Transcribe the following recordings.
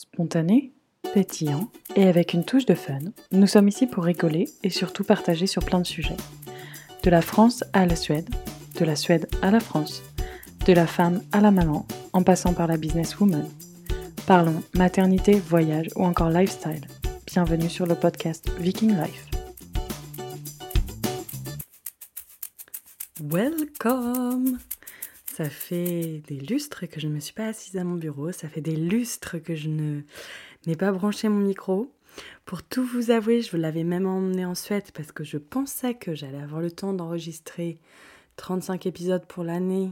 Spontané, pétillant et avec une touche de fun, nous sommes ici pour rigoler et surtout partager sur plein de sujets. De la France à la Suède, de la Suède à la France, de la femme à la maman, en passant par la businesswoman. Parlons maternité, voyage ou encore lifestyle. Bienvenue sur le podcast Viking Life. Welcome Ça fait des lustres que je ne me suis pas assise à mon bureau, ça fait des lustres que je ne n'ai pas branché mon micro. Pour tout vous avouer, je vous l'avais même emmené en Suède parce que je pensais que j'allais avoir le temps d'enregistrer 35 épisodes pour l'année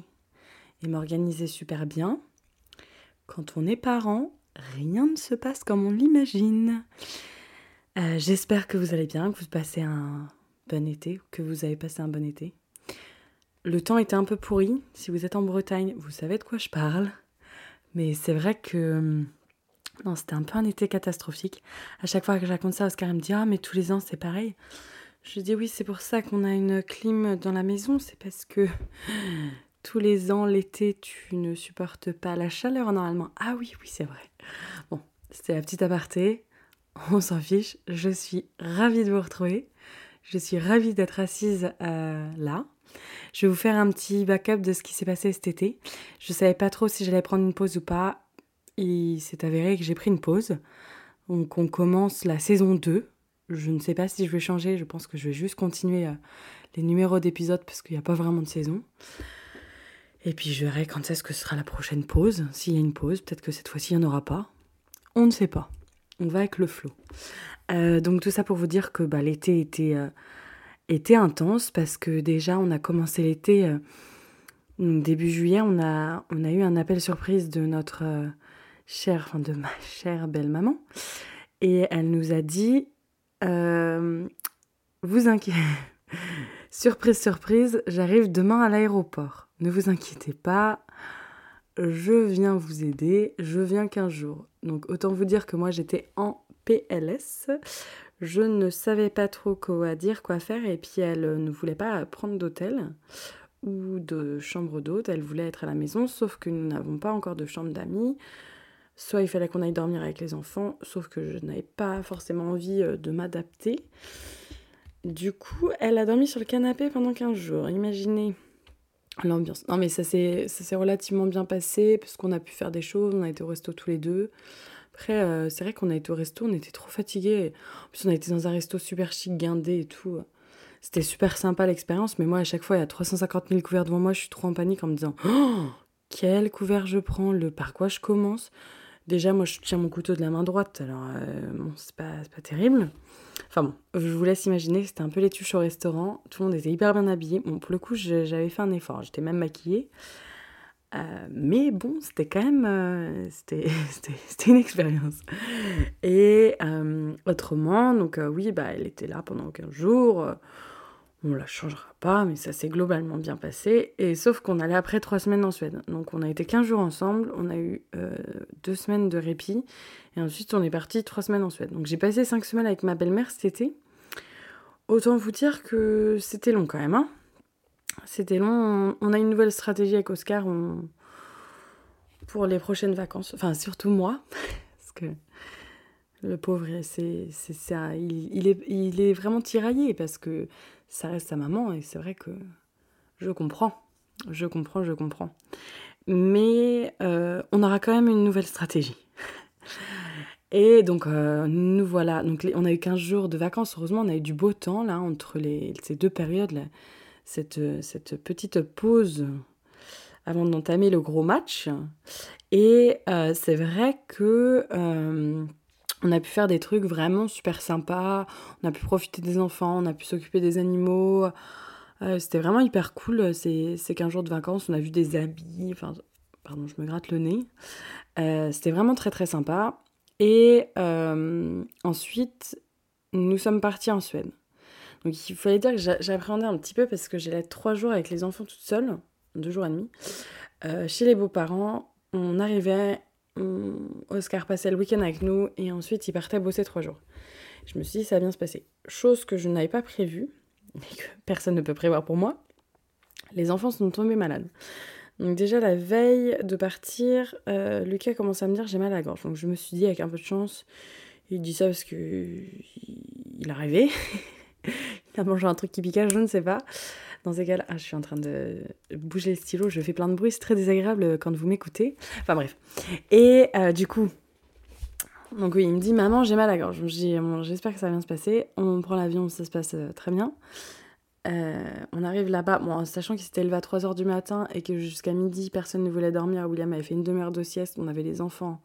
et m'organiser super bien. Quand on est parent, rien ne se passe comme on l'imagine. Euh, j'espère que vous allez bien, que vous passez un bon été, que vous avez passé un bon été. Le temps était un peu pourri. Si vous êtes en Bretagne, vous savez de quoi je parle. Mais c'est vrai que hum, non, c'était un peu un été catastrophique. À chaque fois que je raconte ça, Oscar me dit Ah, mais tous les ans c'est pareil. Je dis Oui, c'est pour ça qu'on a une clim dans la maison. C'est parce que tous les ans, l'été, tu ne supportes pas la chaleur normalement. Ah oui, oui, c'est vrai. Bon, c'était la petite aparté. On s'en fiche. Je suis ravie de vous retrouver. Je suis ravie d'être assise euh, là. Je vais vous faire un petit backup de ce qui s'est passé cet été. Je savais pas trop si j'allais prendre une pause ou pas. Il s'est avéré que j'ai pris une pause. Donc on commence la saison 2. Je ne sais pas si je vais changer, je pense que je vais juste continuer euh, les numéros d'épisodes parce qu'il n'y a pas vraiment de saison. Et puis je verrai quand est-ce que sera la prochaine pause. S'il y a une pause, peut-être que cette fois-ci il n'y en aura pas. On ne sait pas. On va avec le flot. Euh, donc tout ça pour vous dire que bah, l'été était, euh, était intense parce que déjà on a commencé l'été euh, début juillet, on a, eu un appel surprise de notre euh, chère, de ma chère belle-maman. Et elle nous a dit euh, Vous inquiétez, surprise, surprise, j'arrive demain à l'aéroport. Ne vous inquiétez pas, je viens vous aider, je viens 15 jours. Donc autant vous dire que moi j'étais en PLS. Je ne savais pas trop quoi dire, quoi faire, et puis elle ne voulait pas prendre d'hôtel ou de chambre d'hôte, elle voulait être à la maison, sauf que nous n'avons pas encore de chambre d'amis. Soit il fallait qu'on aille dormir avec les enfants, sauf que je n'avais pas forcément envie euh, de m'adapter. Du coup, elle a dormi sur le canapé pendant 15 jours. Imaginez l'ambiance. Non mais ça s'est relativement bien passé parce qu'on a pu faire des choses, on a été au resto tous les deux. Après, euh, c'est vrai qu'on a été au resto, on était trop fatigués. En plus, on a été dans un resto super chic, guindé et tout. C'était super sympa l'expérience, mais moi, à chaque fois, il y a 350 000 couverts devant moi, je suis trop en panique en me disant oh, quel couvert je prends, le par quoi je commence. Déjà, moi, je tiens mon couteau de la main droite, alors euh, bon, c'est pas, pas terrible. Enfin bon, je vous laisse imaginer, c'était un peu les tuches au restaurant, tout le monde était hyper bien habillé. Bon, pour le coup, j'avais fait un effort, j'étais même maquillée. Euh, mais bon, c'était quand même euh, c'était, c'était, c'était une expérience. Et euh, autrement, donc oui, bah, elle était là pendant 15 jours. on la changera pas, mais ça s'est globalement bien passé. Et sauf qu'on allait après 3 semaines en Suède. Donc on a été 15 jours ensemble, on a eu 2 semaines de répit. Et ensuite, on est parti 3 semaines en Suède. Donc j'ai passé 5 semaines avec ma belle-mère cet été. Autant vous dire que c'était long quand même. Hein c'était long. On- a une nouvelle stratégie avec Oscar pour les prochaines vacances. Enfin, surtout moi. Parce que le pauvre, c'est ça. Il, est, il est vraiment tiraillé parce que ça reste sa maman. Et c'est vrai que je comprends. Je comprends, je comprends. Mais euh, on aura quand même une nouvelle stratégie. Et donc, euh, nous voilà. Donc, on a eu 15 jours de vacances. Heureusement, on a eu du beau temps, là, entre les, ces deux périodes. Là. Cette, petite pause avant d'entamer le gros match. Et euh, c'est vrai que euh, on a pu faire des trucs vraiment super sympas. On a pu profiter des enfants, on a pu s'occuper des animaux. Euh, C'était vraiment hyper cool ces, ces 15 jours de vacances. On a vu des habits. Enfin, pardon, je me gratte le nez. C'était vraiment très très sympa. Et ensuite, nous sommes partis en Suède. Donc il fallait dire que j'a- j'appréhendais un petit peu parce que j'allais trois jours avec les enfants toute seule, deux jours et demi, euh, chez les beaux-parents. On arrivait, Oscar passait le week-end avec nous et ensuite il partait bosser trois jours. Je me suis dit ça va bien se passer. Chose que je n'avais pas prévue, et que personne ne peut prévoir pour moi. Les enfants sont tombés malades. Donc déjà la veille de partir, euh, Lucas commence à me dire j'ai mal à la gorge. Donc je me suis dit avec un peu de chance, il dit ça parce que il a. il a mangé un truc qui piquait, je ne sais pas. Dans ces cas-là, ah, je suis en train de bouger le stylo, je fais plein de bruit, c'est très désagréable quand vous m'écoutez. Enfin bref. Et euh, du coup, donc oui, il me dit maman j'ai mal à la gorge. J'espère que ça va bien se passer. On prend l'avion, ça se passe euh, très bien. Euh, on arrive là-bas, bon, sachant qu'il s'était levé à 3h du matin et que jusqu'à midi personne ne voulait dormir. William avait fait une demi-heure de sieste, on avait les enfants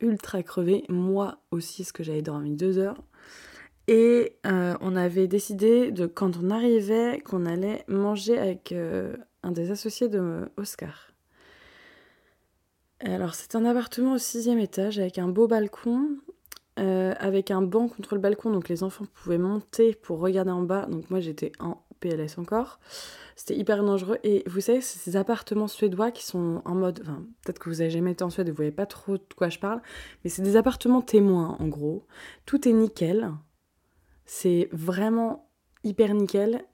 ultra crevés. Moi aussi, ce que j'avais dormi deux heures. Et on avait décidé de quand on arrivait qu'on allait manger avec un des associés de Oscar. Alors, c'est un appartement au sixième étage avec un beau balcon, euh, avec un banc contre le balcon, donc les enfants pouvaient monter pour regarder en bas. Donc, moi j'étais en PLS encore. C'était hyper dangereux. Et vous savez, c'est ces appartements suédois qui sont en mode. Enfin, peut-être que vous avez jamais été en Suède et vous voyez pas trop de quoi je parle, mais c'est des appartements témoins en gros. Tout est nickel. C'est vraiment hyper nickel.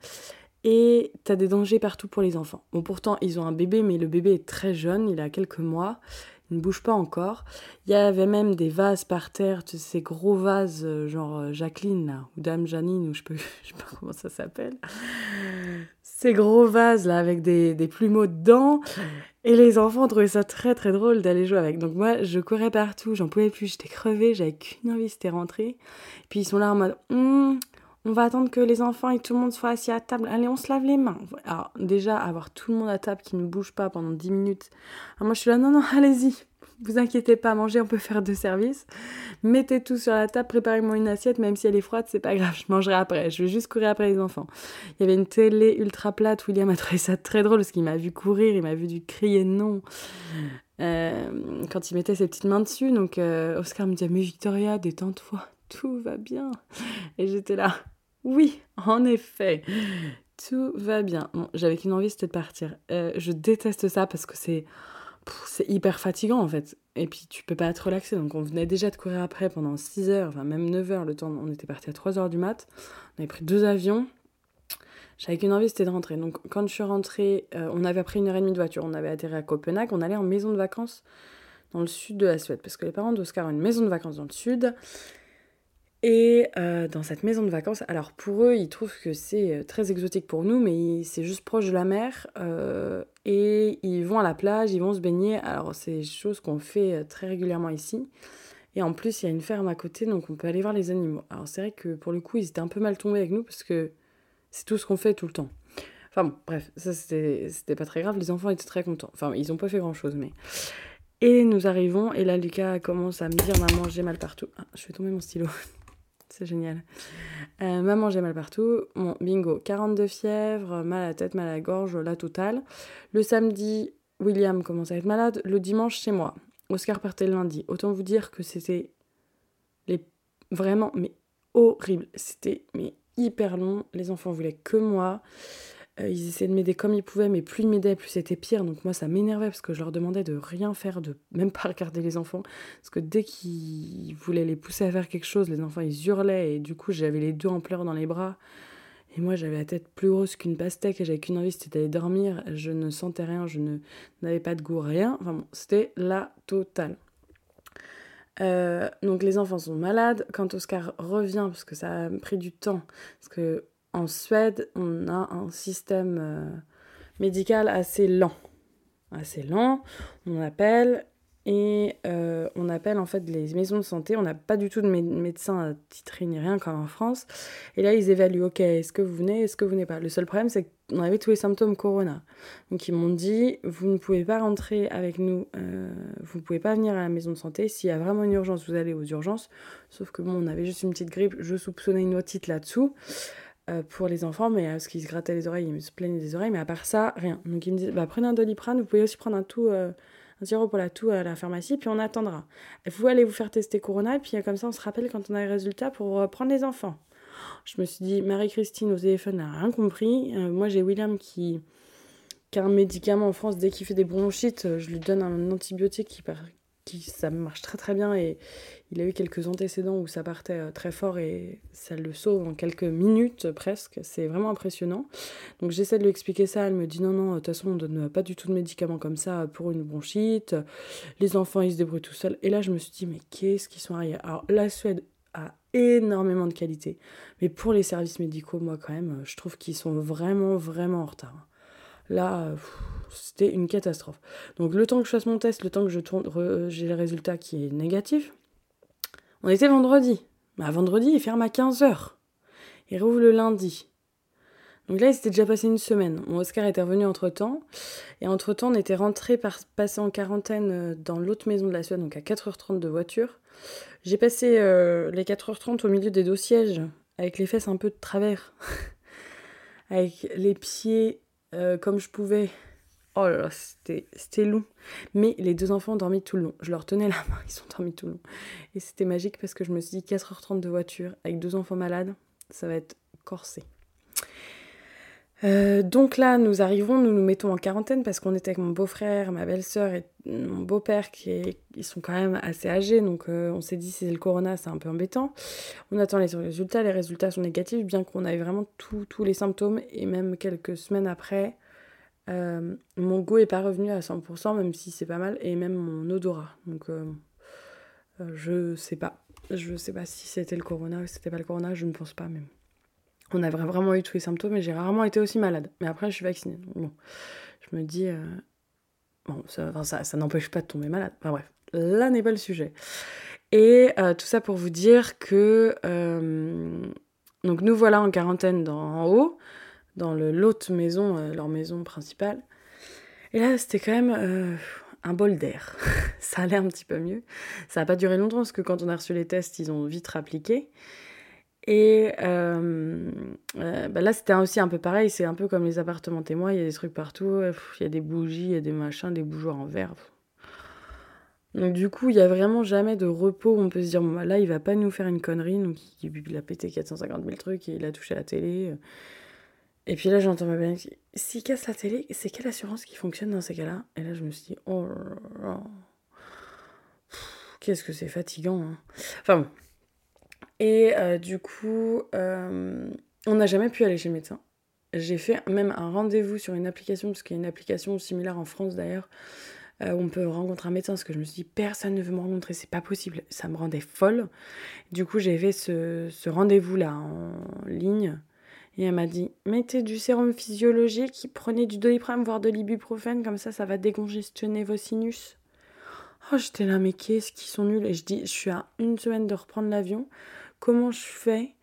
Et t'as des dangers partout pour les enfants. Bon, pourtant, ils ont un bébé, mais le bébé est très jeune, il a quelques mois, ne bouge pas encore. Il y avait même des vases par terre, ces gros vases, euh, genre euh, Jacqueline, là, ou Dame Janine, ou je, peux, je sais pas comment ça s'appelle. Ces gros vases, là, avec des, des plumeaux dedans. Et les enfants trouvaient ça très très drôle d'aller jouer avec. Donc moi, je courais partout, j'en pouvais plus, j'étais crevée, j'avais qu'une envie, c'était rentrer. Puis ils sont là en mode, hum, on va attendre que les enfants et tout le monde soient assis à table. Allez, on se lave les mains. Alors, déjà, avoir tout le monde à table qui ne bouge pas pendant 10 minutes. moi, je suis là, non, non, allez-y. Vous inquiétez pas, manger, on peut faire deux services. Mettez tout sur la table, préparez-moi une assiette, même si elle est froide, c'est pas grave, je mangerai après. Je vais juste courir après les enfants. Il y avait une télé ultra plate. William a trouvé ça très drôle parce qu'il m'a vu courir, il m'a vu du crier non. Euh, quand il mettait ses petites mains dessus. Donc, euh, Oscar me dit Mais Victoria, détends-toi, tout va bien. Et j'étais là oui, en effet. Tout va bien. J'avais qu'une envie, c'était de partir. Euh, je déteste ça parce que c'est c'est hyper fatigant en fait. Et puis tu peux pas être relaxé. Donc on venait déjà de courir après pendant 6 heures, enfin même 9 heures. Le temps, on était parti à 3 heures du mat. On avait pris deux avions. J'avais qu'une envie, c'était de rentrer. Donc quand je suis rentrée, euh, on avait pris une heure et demie de voiture. On avait atterri à Copenhague. On allait en maison de vacances dans le sud de la Suède. Parce que les parents d'Oscar ont une maison de vacances dans le sud. Et euh, dans cette maison de vacances, alors pour eux, ils trouvent que c'est euh, très exotique pour nous, mais c'est juste proche de la mer. Euh, et ils vont à la plage, ils vont se baigner. Alors c'est des choses qu'on fait très régulièrement ici. Et en plus, il y a une ferme à côté, donc on peut aller voir les animaux. Alors c'est vrai que pour le coup, ils étaient un peu mal tombés avec nous parce que c'est tout ce qu'on fait tout le temps. Enfin bon, bref, ça c'était pas très grave. Les enfants étaient très contents. Enfin, ils ont pas fait grand chose, mais. Et nous arrivons, et là Lucas commence à me dire Maman, j'ai mal partout. Ah, je vais tomber mon stylo. C'est génial. Euh, maman, j'ai mal partout. Bon, bingo. 42 fièvres, mal à la tête, mal à la gorge, la totale. Le samedi, William commence à être malade. Le dimanche, chez moi. Oscar partait le lundi. Autant vous dire que c'était les... vraiment, mais horrible. C'était mais hyper long. Les enfants voulaient que moi. Euh, ils essayaient de m'aider comme ils pouvaient, mais plus ils m'aidaient, plus c'était pire. Donc moi, ça m'énervait parce que je leur demandais de rien faire, de même pas regarder les enfants. Parce que dès qu'ils voulaient les pousser à faire quelque chose, les enfants, ils hurlaient. Et du coup, j'avais les deux en pleurs dans les bras. Et moi, j'avais la tête plus grosse qu'une pastèque et j'avais qu'une envie, c'était d'aller dormir. Je ne sentais rien, je n'avais pas de goût, rien. Enfin bon, c'était la totale. Euh, donc les enfants sont malades. Quand Oscar revient, parce que ça a pris du temps, parce que en Suède, on a un système euh, médical assez lent. Assez lent, on appelle et euh, on appelle en fait les maisons de santé. On n'a pas du tout de médecin titré ni rien comme en France. Et là, ils évaluent, ok, est-ce que vous venez, est-ce que vous venez pas? Le seul problème, c'est qu'on avait tous les symptômes corona. Donc ils m'ont dit, vous ne pouvez pas rentrer avec nous, euh, vous ne pouvez pas venir à la maison de santé. S'il y a vraiment une urgence, vous allez aux urgences. Sauf que bon, on avait juste une petite grippe, je soupçonnais une otite là-dessous. Euh, pour les enfants, mais parce qu'ils se grattaient les oreilles, ils se plaignaient des oreilles, mais à part ça, rien. Donc ils me disent, bah, prenez un doliprane, vous pouvez aussi prendre un tout, euh, un sirop pour la toux à la pharmacie, puis on attendra. Vous allez vous faire tester Corona, et puis euh, comme ça on se rappelle quand on a les résultats pour prendre les enfants. Je me suis dit, Marie-Christine au téléphone n'a rien compris. moi j'ai William qui, qui a un médicament en France, dès qu'il fait des bronchites, je lui donne un antibiotique qui, qui, ça marche très très bien et il a eu quelques antécédents où ça partait euh, très fort et ça le sauve en quelques minutes presque. C'est vraiment impressionnant. Donc j'essaie de lui expliquer ça. Elle me dit non, non, de toute façon, on donne pas du tout de médicaments comme ça pour une bronchite. Les enfants, ils se débrouillent tout seuls. Et là, je me suis dit, mais qu'est-ce qu'ils sont arrivés? Alors la Suède a énormément de qualité. Mais pour les services médicaux, moi quand même, je trouve qu'ils sont vraiment, vraiment en retard. Là, c'était une catastrophe. Donc le temps que je fasse mon test, le temps que je tourne, j'ai le résultat qui est négatif. On était vendredi. Bah, vendredi, il ferme à 15h. Il rouvre le lundi. Donc là, il s'était déjà passé une semaine. Mon Oscar était revenu entre-temps. Et entre-temps, on était rentré par en quarantaine euh, dans l'autre maison de la Suède, donc à 4h30 de voiture. J'ai passé euh, les 4h30 au milieu des deux sièges, avec les fesses un peu de travers. avec les pieds euh, comme je pouvais. Oh là là, c'était long. Mais les deux enfants ont dormi tout le long. Je leur tenais la main, ils ont dormi tout le long. Et c'était magique parce que je me suis dit 4h30 de voiture avec deux enfants malades, ça va être corsé. Euh, donc là, nous arrivons, nous nous mettons en quarantaine parce qu'on était avec mon beau-frère, ma belle-sœur et mon beau-père qui sont quand même assez âgés. Donc euh, on s'est dit, c'est le corona, c'est un peu embêtant. On attend les résultats, les résultats sont négatifs, bien qu'on ait vraiment tous les symptômes. Et même quelques semaines après, euh, mon goût est pas revenu à 100%, même si c'est pas mal, et même mon odorat. Donc je sais pas. Je sais pas si c'était le corona ou si c'était pas le corona, je ne pense pas même. On a vraiment eu tous les symptômes et j'ai rarement été aussi malade. Mais après, je suis vaccinée. je me dis. Euh, ça, n'empêche pas de tomber malade. Enfin bref, là n'est pas le sujet. Et euh, tout ça pour vous dire que. Euh, donc nous voilà en quarantaine en haut, dans l'autre maison, leur maison principale. Et là, c'était quand même un bol d'air. ça allait un petit peu mieux. Ça n'a pas duré longtemps parce que quand on a reçu les tests, ils ont vite rappliqué. Et euh, euh, bah là, c'était aussi un peu pareil. C'est un peu comme les appartements témoins. Il y a des trucs partout. Il y a des bougies, il y a des machins, des bougeoirs en verre. Donc, du coup, il n'y a vraiment jamais de repos où on peut se dire bah, là, il va pas nous faire une connerie. Donc, il, a pété 450 000 trucs et il a touché la télé. Et puis là, j'entends ma belle qui s'il casse la télé, c'est quelle assurance qui fonctionne dans ces cas-là? Et là, je me suis dit oh Qu'est-ce que c'est fatigant. Hein. Enfin bon. Et euh, du coup, euh, on n'a jamais pu aller chez le médecin. J'ai fait même un rendez-vous sur une application, parce qu'il y a une application similaire en France d'ailleurs, euh, où on peut rencontrer un médecin, parce que je me suis dit, personne ne veut me rencontrer, c'est pas possible. Ça me rendait folle. Du coup, j'ai fait ce, ce rendez-vous-là en ligne. Et elle m'a dit, mettez du sérum physiologique, prenez du doliprane, voire de l'ibuprofène, comme ça, ça va décongestionner vos sinus. Oh, j'étais là, mais qu'est-ce qu'ils sont nuls. Et je dis, je suis à une semaine de reprendre l'avion comment je fais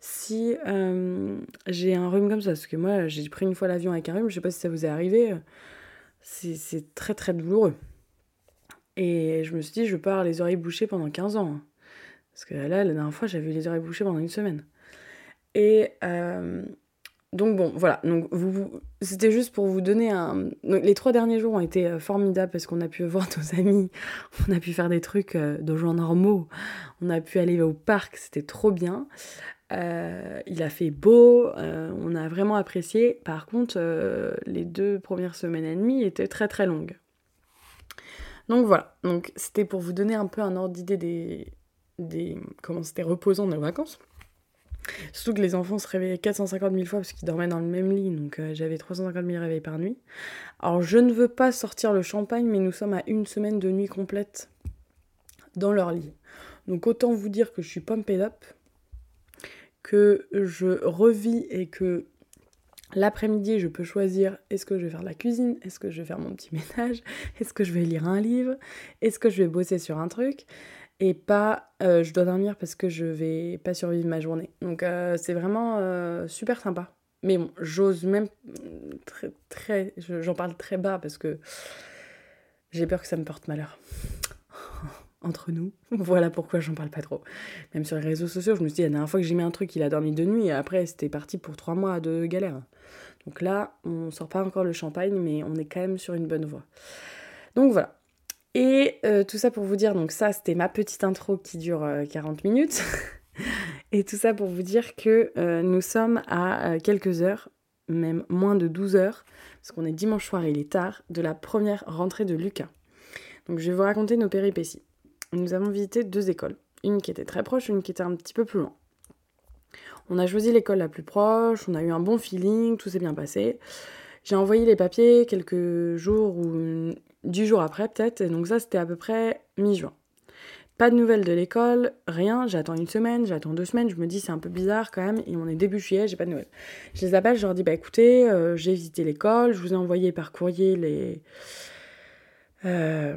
si euh, j'ai un rhume comme ça? Parce que moi, j'ai pris une fois l'avion avec un rhume, je sais pas si ça vous est arrivé, c'est très très douloureux. Et je me suis dit, je pars les oreilles bouchées pendant 15 ans. Hein. Parce que là, la dernière fois, j'avais les oreilles bouchées pendant une semaine. Et euh, donc bon, voilà. C'était juste pour vous donner un. les trois derniers jours ont été euh, formidables parce qu'on a pu voir nos amis, on a pu faire des trucs euh, de gens normaux, on a pu aller au parc, c'était trop bien. Il a fait beau, on a vraiment apprécié. Par contre, les deux premières semaines et demie étaient très très longues. Donc voilà. Donc c'était pour vous donner un peu un ordre d'idée des, des comment c'était reposant nos vacances. Surtout que les enfants se réveillaient 450 000 fois parce qu'ils dormaient dans le même lit, donc euh, j'avais 350 000 réveils par nuit. Alors je ne veux pas sortir le champagne, mais nous sommes à une semaine de nuit complète dans leur lit. Donc autant vous dire que je suis pumped up, que je revis et que l'après-midi je peux choisir est-ce que je vais faire de la cuisine, est-ce que je vais faire mon petit ménage, est-ce que je vais lire un livre, est-ce que je vais bosser sur un truc et pas euh, je dois dormir parce que je vais pas survivre ma journée. Donc euh, c'est vraiment euh, super sympa. Mais bon, j'ose même très très j'en parle très bas parce que j'ai peur que ça me porte malheur. Entre nous, voilà pourquoi j'en parle pas trop. Même sur les réseaux sociaux, je me suis dit la dernière fois que j'ai mis un truc, il a dormi de nuit et après c'était parti pour trois mois de galère. Donc là, on sort pas encore le champagne, mais on est quand même sur une bonne voie. Donc voilà, et euh, tout ça pour vous dire, donc ça c'était ma petite intro qui dure 40 euh, minutes. et tout ça pour vous dire que euh, nous sommes à quelques heures, même moins de 12 heures, parce qu'on est dimanche soir et il est tard, de la première rentrée de Lucas. Donc je vais vous raconter nos péripéties. Nous avons visité deux écoles, une qui était très proche, une qui était un petit peu plus loin. On a choisi l'école la plus proche, on a eu un bon feeling, tout s'est bien passé. J'ai envoyé les papiers quelques jours ou dix jours après peut-être, et donc ça c'était à peu près mi-juin. Pas de nouvelles de l'école, rien, j'attends une semaine, j'attends deux semaines, je me dis c'est un peu bizarre quand même, et on est début juillet, j'ai pas de nouvelles. Je les appelle, je leur dis bah écoutez, euh, j'ai visité l'école, je vous ai envoyé par courrier les... Euh,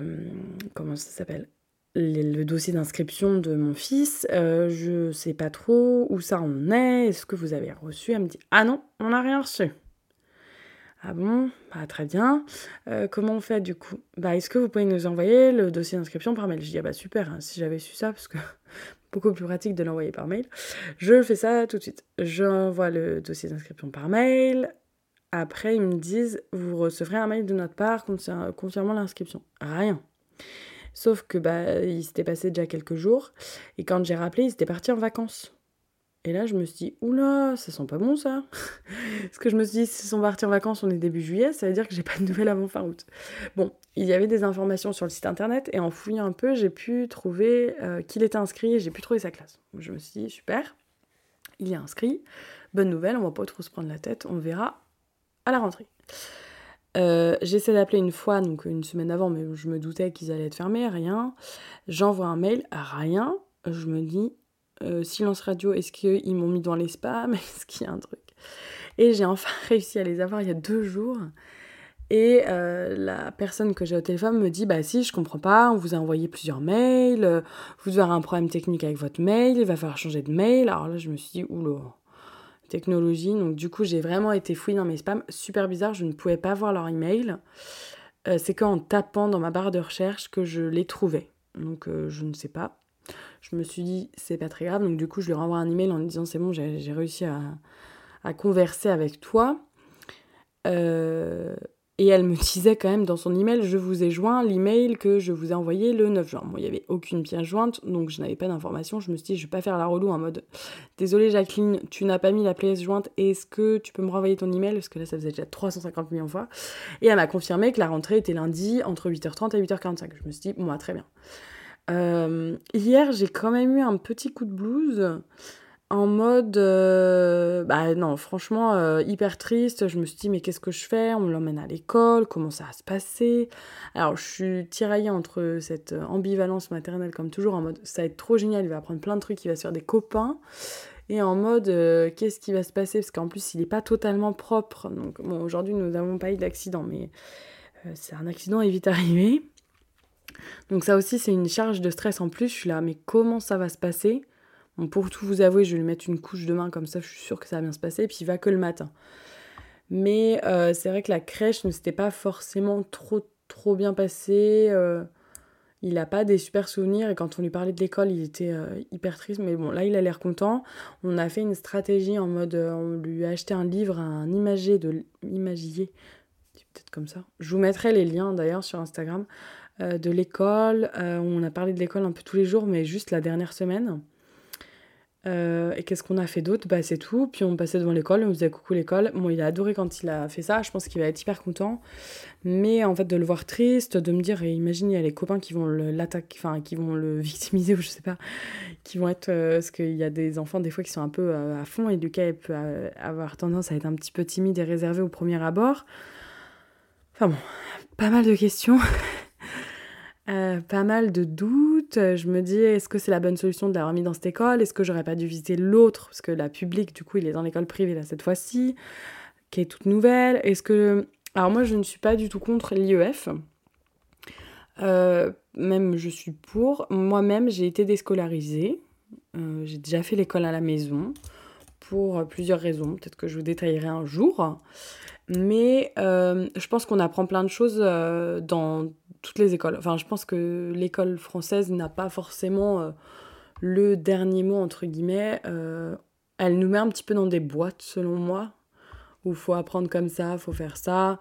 comment ça s'appelle le dossier d'inscription de mon fils, euh, je sais pas trop où ça en est, est-ce que vous avez reçu? Elle me dit Ah non, on n'a rien reçu. Ah bon? Bah très bien. Euh, comment on fait du coup? Bah est-ce que vous pouvez nous envoyer le dossier d'inscription par mail? Je dis ah bah super, hein, si j'avais su ça, parce que beaucoup plus pratique de l'envoyer par mail. Je fais ça tout de suite. J'envoie le dossier d'inscription par mail. Après ils me disent vous recevrez un mail de notre part confirmant l'inscription. Rien. Sauf que bah il s'était passé déjà quelques jours et quand j'ai rappelé, ils étaient partis en vacances. Et là, je me suis dit, oula, ça sent pas bon ça. Parce que je me suis dit, s'ils sont partis en vacances, on est début juillet, ça veut dire que j'ai pas de nouvelles avant fin août. Bon, il y avait des informations sur le site internet et en fouillant un peu, j'ai pu trouver euh, qu'il était inscrit et j'ai pu trouver sa classe. Je me suis dit, super, il est inscrit, bonne nouvelle, on va pas trop se prendre la tête, on verra à la rentrée. Euh, j'essaie d'appeler une fois, donc une semaine avant, mais je me doutais qu'ils allaient être fermés, rien. J'envoie un mail, rien. Je me dis, euh, silence radio, est-ce qu'ils m'ont mis dans les spams? Est-ce qu'il y a un truc? Et j'ai enfin réussi à les avoir il y a deux jours. Et euh, la personne que j'ai au téléphone me dit Bah, si, je comprends pas, on vous a envoyé plusieurs mails, euh, vous avoir un problème technique avec votre mail, il va falloir changer de mail. Alors là, je me suis dit Oula, technologie. Donc, du coup, j'ai vraiment été fouillée dans mes spams. Super bizarre, je ne pouvais pas voir leur email. C'est qu'en tapant dans ma barre de recherche que je les trouvais. Donc, je ne sais pas. Je me suis dit, c'est pas très grave. Donc, du coup, je lui renvoie un email en lui disant, c'est bon, j'ai réussi à, à, converser avec toi. Euh, et elle me disait quand même dans son email, je vous ai joint l'email que je vous ai envoyé le 9 juin. Bon, il n'y avait aucune pièce jointe, donc je n'avais pas d'informations. Je me suis dit, je vais pas faire la relou en mode, désolé Jacqueline, tu n'as pas mis la pièce jointe, est-ce que tu peux me renvoyer ton email? Parce que là, ça faisait déjà 350 millions de fois. Et elle m'a confirmé que la rentrée était lundi entre 8h30 et 8h45. Je me suis dit, moi, très bien. Euh, hier, j'ai quand même eu un petit coup de blues en mode euh, bah non franchement euh, hyper triste. Je me suis dit mais qu'est-ce que je fais? On l'emmène à l'école comment ça va se passer? Alors je suis tiraillée entre cette ambivalence maternelle comme toujours en mode ça va être trop génial il va apprendre plein de trucs il va se faire des copains. Et en mode qu'est-ce qui va se passer? Parce qu'en plus il n'est pas totalement propre. Donc aujourd'hui nous n'avons pas eu d'accident mais c'est un accident est vite arrivé donc ça aussi, c'est une charge de stress en plus. Je suis là, mais comment ça va se passer? Pour tout vous avouer, je vais lui mettre une couche demain, comme ça je suis sûre que ça va bien se passer, et puis il va que le matin. Mais euh, c'est vrai que la crèche ne s'était pas forcément trop, bien passé. Euh, il n'a pas des super souvenirs, et quand on lui parlait de l'école, il était euh, hyper triste. Mais bon, là, il a l'air content. On a fait une stratégie en mode, on lui a acheté un livre, un imagé de imagier, peut-être comme ça. Je vous mettrai les liens d'ailleurs sur Instagram de l'école. Euh, on a parlé de l'école un peu tous les jours, mais juste la dernière semaine. Euh, et qu'est-ce qu'on a fait d'autre? Bah c'est tout. Puis on passait devant l'école, on disait coucou l'école. Bon, il a adoré quand il a fait ça. Je pense qu'il va être hyper content. Mais en fait, de le voir triste, de me dire, imagine, il y a les copains qui vont l'attaquer, enfin, qui vont le victimiser ou je sais pas, qui vont être. parce qu'il y a des enfants, des fois, qui sont un peu à fond. Et Lucas, il peut avoir tendance à être un petit peu timide et réservé au premier abord. Enfin bon, pas mal de questions. Euh, pas mal de doutes. Je me dis, est-ce que c'est la bonne solution de l'avoir mis dans cette école? Est-ce que j'aurais pas dû visiter l'autre? Parce que la publique, du coup, il est dans l'école privée là cette fois-ci, qui est toute nouvelle. Est-ce que. Alors, moi, je ne suis pas du tout contre l'IEF. Euh, même, je suis pour. Moi-même, j'ai été déscolarisée. Euh, j'ai déjà fait l'école à la maison pour plusieurs raisons. Peut-être que je vous détaillerai un jour. Mais je pense qu'on apprend plein de choses dans toutes les écoles. Enfin, je pense que l'école française n'a pas forcément euh, le dernier mot, entre guillemets. Euh, elle nous met un petit peu dans des boîtes, selon moi, où il faut apprendre comme ça, il faut faire ça.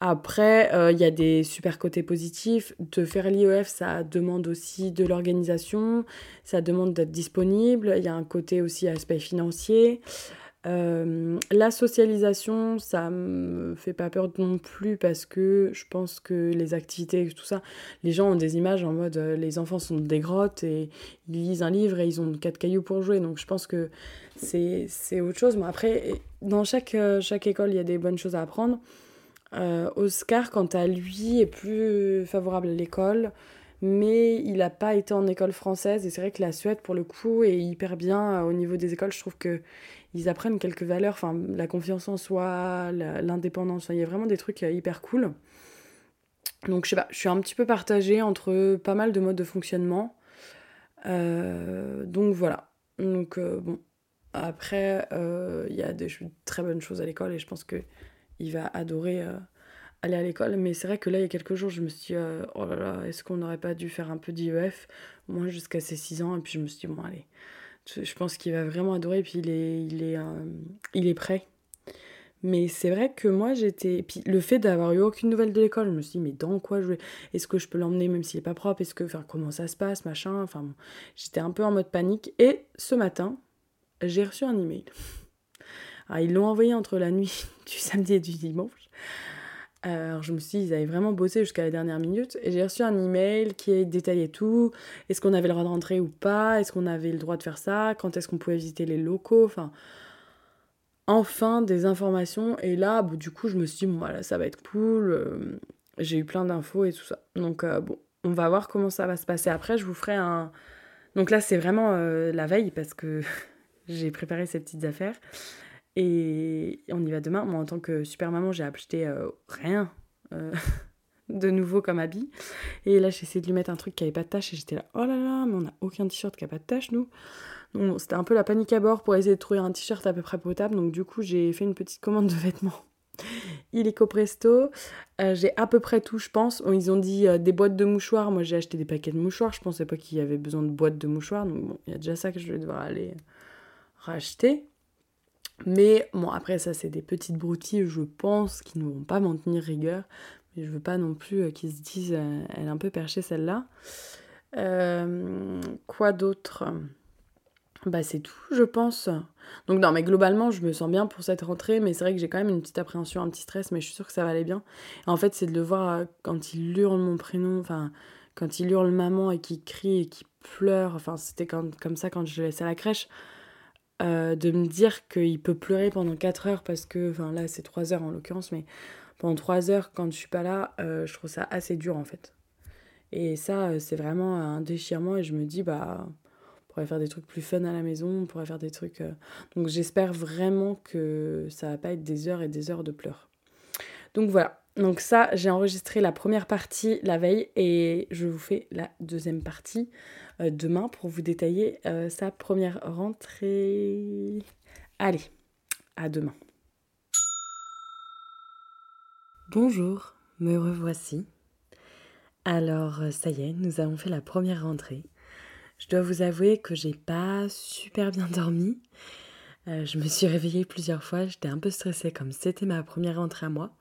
Après, euh, il y a des super côtés positifs. De faire l'IEF, ça demande aussi de l'organisation, ça demande d'être disponible. Il y a un côté aussi aspect financier. Euh, la socialisation, ça me fait pas peur non plus parce que je pense que les activités, tout ça, les gens ont des images en mode euh, les enfants sont des grottes et ils lisent un livre et ils ont quatre cailloux pour jouer. Donc je pense que c'est autre chose. Mais après, dans chaque, euh, chaque école, il y a des bonnes choses à apprendre. Oscar, quant à lui, est plus favorable à l'école mais il n'a pas été en école française et c'est vrai que la Suède pour le coup est hyper bien au niveau des écoles je trouve que ils apprennent quelques valeurs, enfin la confiance en soi, l'indépendance, il y a vraiment des trucs euh, hyper cool. Donc je sais pas, je suis un petit peu partagée entre pas mal de modes de fonctionnement. Euh, donc voilà. Donc euh, bon, après il y a des très bonnes choses à l'école et je pense que il va adorer aller à l'école. Mais c'est vrai que là il y a quelques jours je me suis dit oh là là, est-ce qu'on n'aurait pas dû faire un peu d'IEF, moi jusqu'à ses 6 ans? Et puis je me suis dit bon allez je pense qu'il va vraiment adorer, puis il est, il est, euh, il est prêt. Mais c'est vrai que moi, j'étais. Puis le fait d'avoir eu aucune nouvelle de l'école, je me suis dit, mais dans quoi je vais? Est-ce que je peux l'emmener même s'il n'est pas propre? Est-ce que. Enfin, comment ça se passe Machin? Enfin, j'étais un peu en mode panique. Et ce matin, j'ai reçu un email. Alors, ils l'ont envoyé entre la nuit du samedi et du dimanche. Alors je me suis dit, ils avaient vraiment bossé jusqu'à la dernière minute. Et j'ai reçu un email qui détaillait tout. Est-ce qu'on avait le droit de rentrer ou pas? Est-ce qu'on avait le droit de faire ça? Quand est-ce qu'on pouvait visiter les locaux? Enfin, enfin des informations. Et là, du coup, je me suis dit, voilà, ça va être cool. Euh, j'ai eu plein d'infos et tout ça. Donc, euh, bon, on va voir comment ça va se passer après. Je vous ferai un. Donc là, c'est vraiment euh, la veille parce que j'ai préparé ces petites affaires. Et on y va demain. Moi, en tant que super maman, j'ai acheté euh, rien euh, de nouveau comme habit. Et là, j'ai essayé de lui mettre un truc qui avait pas de tache. Et j'étais là, oh là là, mais on n'a aucun t-shirt qui a pas de tache, nous. Donc, c'était un peu la panique à bord pour essayer de trouver un t-shirt à peu près potable. Donc, du coup, j'ai fait une petite commande de vêtements. Illico Presto. Euh, j'ai à peu près tout, je pense. Ils ont dit des boîtes de mouchoirs. Moi, j'ai acheté des paquets de mouchoirs. Je pensais pas qu'il y avait besoin de boîtes de mouchoirs. Donc, bon, il y a déjà ça que je vais devoir aller racheter. Mais bon, après, ça, c'est des petites broutilles, je pense, qui ne vont pas m'en tenir rigueur. Mais je veux pas non plus euh, qu'ils se disent, euh, elle est un peu perchée celle-là. Euh, quoi d'autre? Bah, c'est tout, je pense. Donc, non, mais globalement, je me sens bien pour cette rentrée, mais c'est vrai que j'ai quand même une petite appréhension, un petit stress, mais je suis sûre que ça va aller bien. en fait, c'est de le voir quand il hurle mon prénom, enfin, quand il hurle maman et qu'il crie et qu'il pleure. Enfin, c'était comme ça quand je le laissais à la crèche. Euh, de me dire qu'il peut pleurer pendant 4 heures parce que, enfin là c'est 3 heures en l'occurrence, mais pendant 3 heures quand je suis pas là, euh, je trouve ça assez dur en fait. Et ça euh, c'est vraiment un déchirement et je me dis bah on pourrait faire des trucs plus fun à la maison, on pourrait faire des trucs... Donc j'espère vraiment que ça va pas être des heures et des heures de pleurs. Donc voilà, donc ça j'ai enregistré la première partie la veille et je vous fais la deuxième partie demain pour vous détailler euh, sa première rentrée. Allez, à demain. Bonjour, me revoici. Alors, euh, ça y est, nous avons fait la première rentrée. Je dois vous avouer que j'ai pas super bien dormi. je me suis réveillée plusieurs fois, j'étais un peu stressée comme c'était ma première rentrée à moi.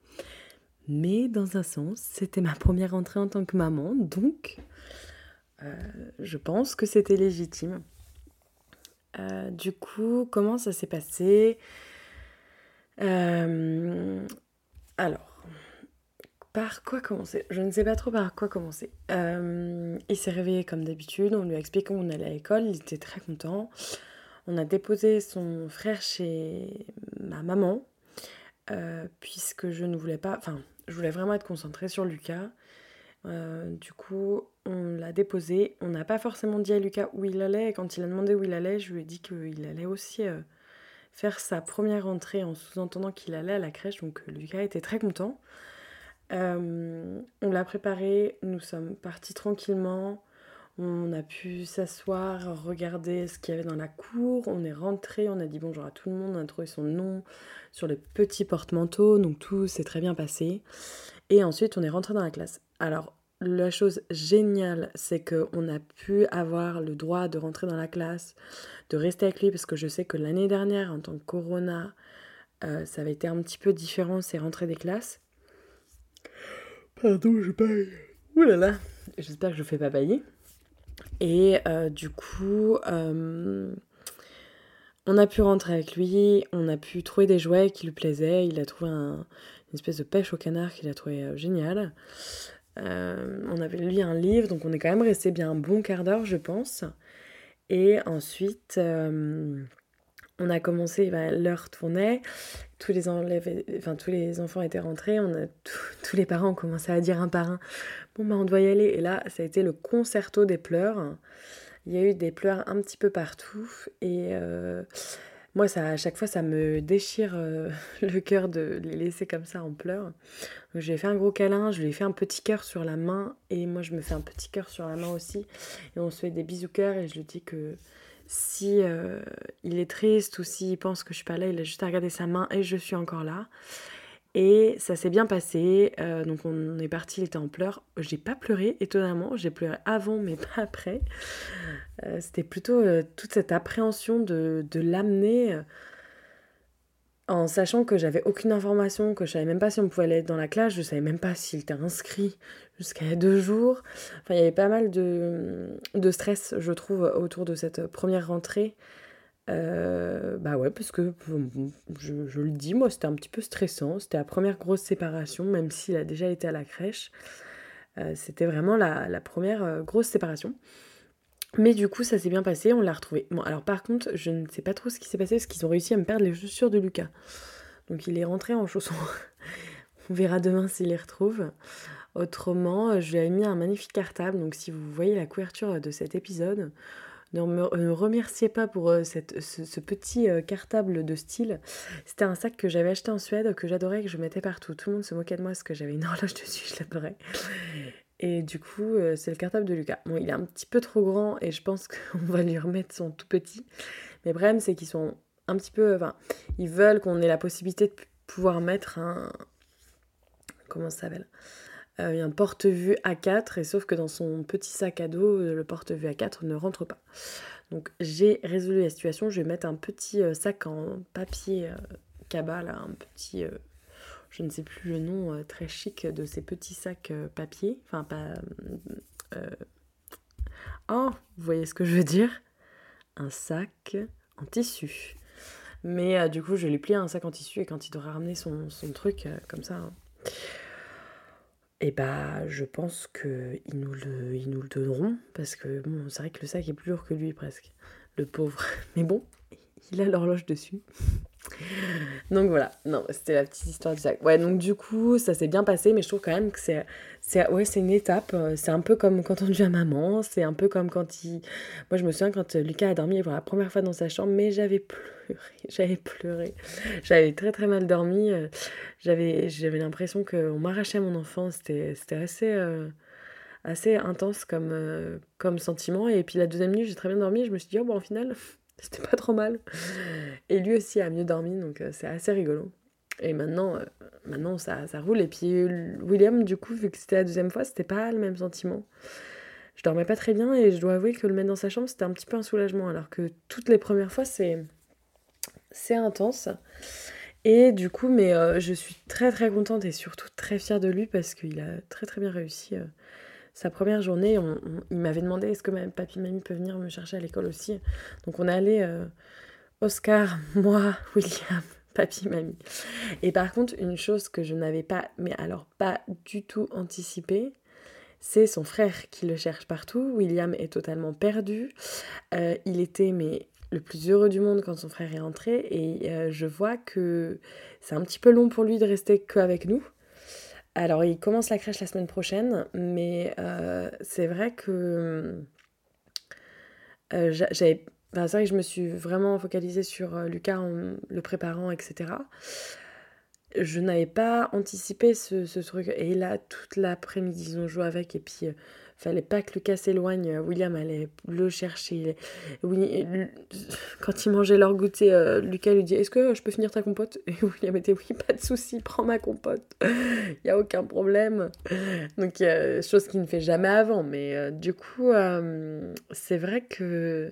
Mais dans un sens, c'était ma première rentrée en tant que maman, donc euh, je pense que c'était légitime. Euh, du coup, comment ça s'est passé? Euh, Alors, par quoi commencer? Je ne sais pas trop par quoi commencer. il s'est réveillé comme d'habitude, on lui a expliqué qu'on allait à l'école, il était très content. On a déposé son frère chez ma maman, puisque je ne voulais pas... Enfin, je voulais vraiment être concentrée sur Lucas. Du coup, on l'a déposé. On n'a pas forcément dit à Lucas où il allait. Quand il a demandé où il allait, je lui ai dit qu'il allait aussi euh, faire sa première entrée en sous-entendant qu'il allait à la crèche. Donc euh, Lucas était très content. Euh, on l'a préparé. Nous sommes partis tranquillement. On a pu s'asseoir, regarder ce qu'il y avait dans la cour. On est rentré, on a dit bonjour à tout le monde, on a trouvé son nom sur le petit porte-manteau, donc tout s'est très bien passé. Et ensuite, on est rentré dans la classe. Alors, la chose géniale, c'est qu'on a pu avoir le droit de rentrer dans la classe, de rester avec lui, parce que je sais que l'année dernière, en tant que Corona, euh, ça avait été un petit peu différent, ces rentrées des classes. Pardon, je baille. Ouh là là, j'espère que je fais pas bailler. Et euh, du coup, euh, on a pu rentrer avec lui, on a pu trouver des jouets qui lui plaisaient, il a trouvé une espèce de pêche au canard qu'il a trouvé euh, génial. Euh, on avait lu un livre, donc on est quand même resté bien un bon quart d'heure, je pense. Et ensuite, euh, on a commencé, bah, l'heure tournait, tous les, enfants étaient rentrés, tous les parents ont commencé à dire un par un Bon, bah, on doit y aller. Et là, ça a été le concerto des pleurs. Il y a eu des pleurs un petit peu partout. Et moi, à chaque fois, ça me déchire euh, le cœur de les laisser comme ça en pleurs. J'ai fait un gros câlin, je lui ai fait un petit cœur sur la main. Et moi, je me fais un petit cœur sur la main aussi. Et on se fait des bisous cœurs. Et je lui dis que si euh, il est triste ou s'il pense que je suis pas là, il a juste à regarder sa main et je suis encore là. Et ça s'est bien passé. Euh, donc on est parti, il était en pleurs. J'ai pas pleuré, étonnamment. J'ai pleuré avant, mais pas après. Euh, c'était plutôt toute cette appréhension de, de l'amener en sachant que j'avais aucune information, que je savais même pas si on pouvait aller dans la classe, je savais même pas s'il était inscrit jusqu'à deux jours. Enfin, il y avait pas mal de, de stress, je trouve, autour de cette première rentrée. Euh, bah ouais, parce que je, le dis, moi, c'était un petit peu stressant. C'était la première grosse séparation, même s'il a déjà été à la crèche. Euh, c'était vraiment la, la première euh, grosse séparation. Mais du coup, ça s'est bien passé, on l'a retrouvé. Bon, alors par contre, je ne sais pas trop ce qui s'est passé parce qu'ils ont réussi à me perdre les chaussures de Lucas. Donc il est rentré en chaussons. on verra demain s'il les retrouve. Autrement, je lui ai mis un magnifique cartable. Donc si vous voyez la couverture de cet épisode, ne me remerciez pas pour euh, cette, ce, petit euh, cartable de style. C'était un sac que j'avais acheté en Suède, que j'adorais, que je mettais partout. Tout le monde se moquait de moi parce que j'avais une horloge dessus, je l'adorais. Et du coup, euh, c'est le cartable de Lucas. Bon, il est un petit peu trop grand et je pense qu'on va lui remettre son tout petit. Mais le problème, c'est qu'ils sont un petit peu. Enfin, ils veulent qu'on ait la possibilité de pouvoir mettre un. Comment ça s'appelle? Euh, Un porte-vue A4, et sauf que dans son petit sac à dos, le porte-vue A4 ne rentre pas. Donc j'ai résolu la situation, je vais mettre un petit euh, sac en papier là, un petit je ne sais plus le nom euh, très chic de ces petits sacs euh, papier. Enfin, pas. Euh, oh, vous voyez ce que je veux dire? Un sac en tissu. Mais du coup, je l'ai plié un sac en tissu et quand il devra ramener son, truc comme ça. Hein, et bah, je pense qu'ils nous, le, ils nous le donneront parce que bon, c'est vrai que le sac est plus lourd que lui presque. Le pauvre. Mais bon, il a l'horloge dessus. donc voilà, non, c'était la petite histoire du sac. Ouais, donc du coup, ça s'est bien passé, mais je trouve quand même que c'est, c'est, ouais, c'est une étape. Euh, c'est un peu comme quand on devient maman, c'est un peu comme quand il... Moi, je me souviens quand Lucas a dormi pour la première fois dans sa chambre, mais j'avais pleuré, j'avais pleuré. J'avais très très mal dormi. Euh, j'avais, j'avais l'impression qu'on m'arrachait mon enfant. C'était, assez... Euh, assez intense comme, comme sentiment et puis la deuxième nuit j'ai très bien dormi je me suis dit oh bon au final c'était pas trop mal. Et lui aussi a mieux dormi, donc euh, c'est assez rigolo. Et maintenant, euh, maintenant ça, ça roule. Et puis William, du coup, vu que c'était la deuxième fois, c'était pas le même sentiment. Je dormais pas très bien et je dois avouer que le mettre dans sa chambre, c'était un petit peu un soulagement. Alors que toutes les premières fois, c'est, intense. Et du coup, mais euh, je suis très très contente et surtout très fière de lui parce qu'il a très très bien réussi sa première journée, il m'avait demandé est-ce que ma, papy mamie peut venir me chercher à l'école aussi? Donc on est allé euh, Oscar, moi, William, mamie. Et par contre, une chose que je n'avais pas, mais alors pas du tout anticipé, c'est son frère qui le cherche partout. William est totalement perdu. Euh, il était mais le plus heureux du monde quand son frère est rentré et euh, je vois que c'est un petit peu long pour lui de rester qu'avec nous. Alors, il commence la crèche la semaine prochaine, mais euh, c'est vrai que euh, j'avais. C'est vrai que je me suis vraiment focalisée sur euh, Lucas en le préparant, etc. Je n'avais pas anticipé ce, truc. Et là, toute l'après-midi, ils ont joué avec. Et puis, fallait pas que Lucas s'éloigne. William allait le chercher. Oui, quand ils mangeaient leur goûter, euh, Lucas lui dit Est-ce que je peux finir ta compote? Et William était Oui, pas de souci, prends ma compote. Il n'y a aucun problème. Donc, chose qu'il ne fait jamais avant. Mais euh, du coup, euh, c'est vrai que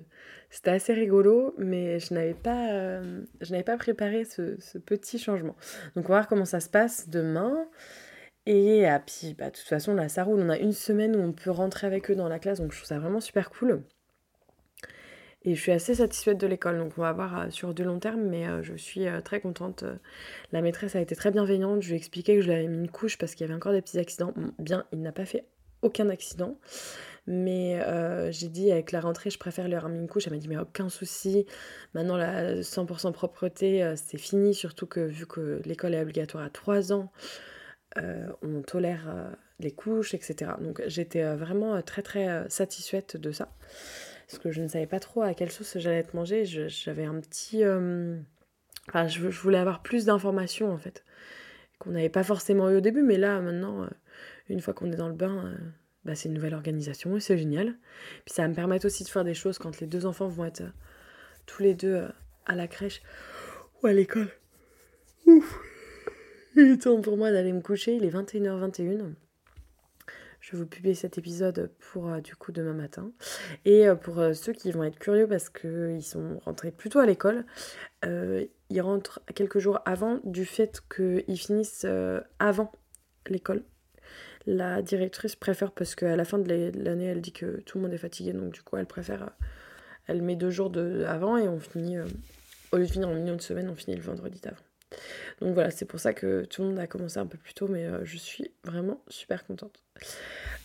c'était assez rigolo, mais je n'avais pas, pas préparé ce, petit changement. Donc, on va voir comment ça se passe demain. Et ah, puis, bah, de toute façon, là, ça roule. On a une semaine où on peut rentrer avec eux dans la classe, donc je trouve ça vraiment super cool. Et je suis assez satisfaite de l'école, donc on va voir sur du long terme, mais je suis très contente. La maîtresse a été très bienveillante, je lui ai expliqué que je lui avais mis une couche parce qu'il y avait encore des petits accidents. Bien, il n'a pas fait aucun accident, mais j'ai dit avec la rentrée, je préfère avoir mis une couche. Elle m'a dit, mais aucun souci. Maintenant, la 100% propreté, c'est fini, surtout que vu que l'école est obligatoire à 3 ans, on tolère les couches, etc. Donc j'étais vraiment très très satisfaite de ça parce que je ne savais pas trop à quelle sauce j'allais être mangée. J'avais un petit. Euh, enfin, je, voulais avoir plus d'informations en fait, qu'on n'avait pas forcément eu au début, mais là maintenant, euh, une fois qu'on est dans le bain, euh, bah, c'est une nouvelle organisation et c'est génial. Puis ça va me permettre aussi de faire des choses quand les deux enfants vont être tous les deux à la crèche ou à l'école. Ouf! Il est temps pour moi d'aller me coucher, il est 21h21. Je vais vous publier cet épisode pour euh, du coup demain matin. Et euh, pour euh, ceux qui vont être curieux parce qu'ils sont rentrés plus tôt à l'école, ils rentrent quelques jours avant du fait qu'ils finissent avant l'école. La directrice préfère parce qu'à la fin de l'année, elle dit que tout le monde est fatigué, donc du coup, elle préfère. Elle met deux jours de, avant et on finit. au lieu de finir en milieu de semaine, on finit le vendredi d'avant. Donc voilà, c'est pour ça que tout le monde a commencé un peu plus tôt, mais je suis vraiment super contente.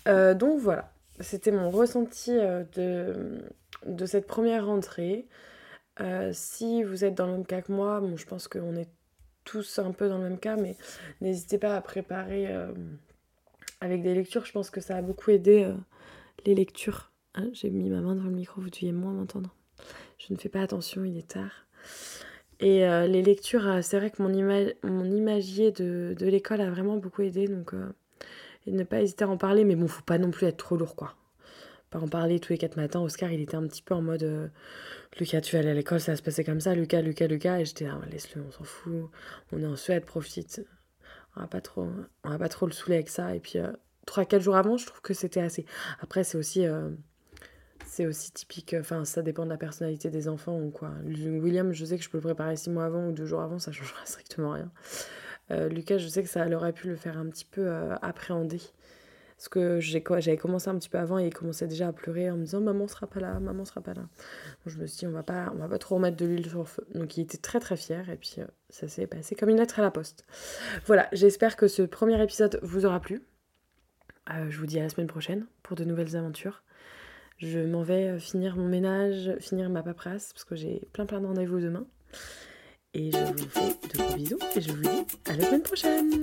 Euh, donc voilà, c'était mon ressenti euh, de, de, cette première rentrée. Euh, si vous êtes dans le même cas que moi, bon, je pense qu'on est tous un peu dans le même cas, mais n'hésitez pas à préparer avec des lectures. Je pense que ça a beaucoup aidé les lectures. Hein, j'ai mis ma main dans le micro, vous deviez moins m'entendre. Je ne fais pas attention, il est tard. Et les lectures, c'est vrai que mon, imagier de, l'école a vraiment beaucoup aidé. Donc et ne pas hésiter à en parler, mais bon, faut pas non plus être trop lourd, quoi. Pas en parler tous les quatre matins. Oscar, il était un petit peu en mode euh, Lucas, tu vas aller à l'école, ça va se passer comme ça, Lucas, Lucas, Lucas. Et j'étais là, laisse-le, on s'en fout. On est en Suède, profite. On va pas trop, on va pas trop le saouler avec ça. Et puis, euh, trois, 4 jours avant, je trouve que c'était assez. Après, c'est aussi. Euh, c'est aussi typique, enfin ça dépend de la personnalité des enfants ou quoi. William, je sais que je peux le préparer six mois avant ou deux jours avant, ça changera strictement rien. Euh, Lucas, je sais que ça aurait pu le faire un petit peu appréhender. Parce que j'avais commencé un petit peu avant et il commençait déjà à pleurer en me disant maman sera pas là, maman sera pas là. Je me suis dit on va pas, on va pas trop remettre de l'huile sur le feu. Donc il était très très fier et puis euh, ça s'est passé comme une lettre à la poste. Voilà, j'espère que ce premier épisode vous aura plu. je vous dis à la semaine prochaine pour de nouvelles aventures. Je m'en vais finir mon ménage, finir ma paperasse parce que j'ai plein plein de rendez-vous demain. Et je vous fais de gros bisous et je vous dis à la semaine prochaine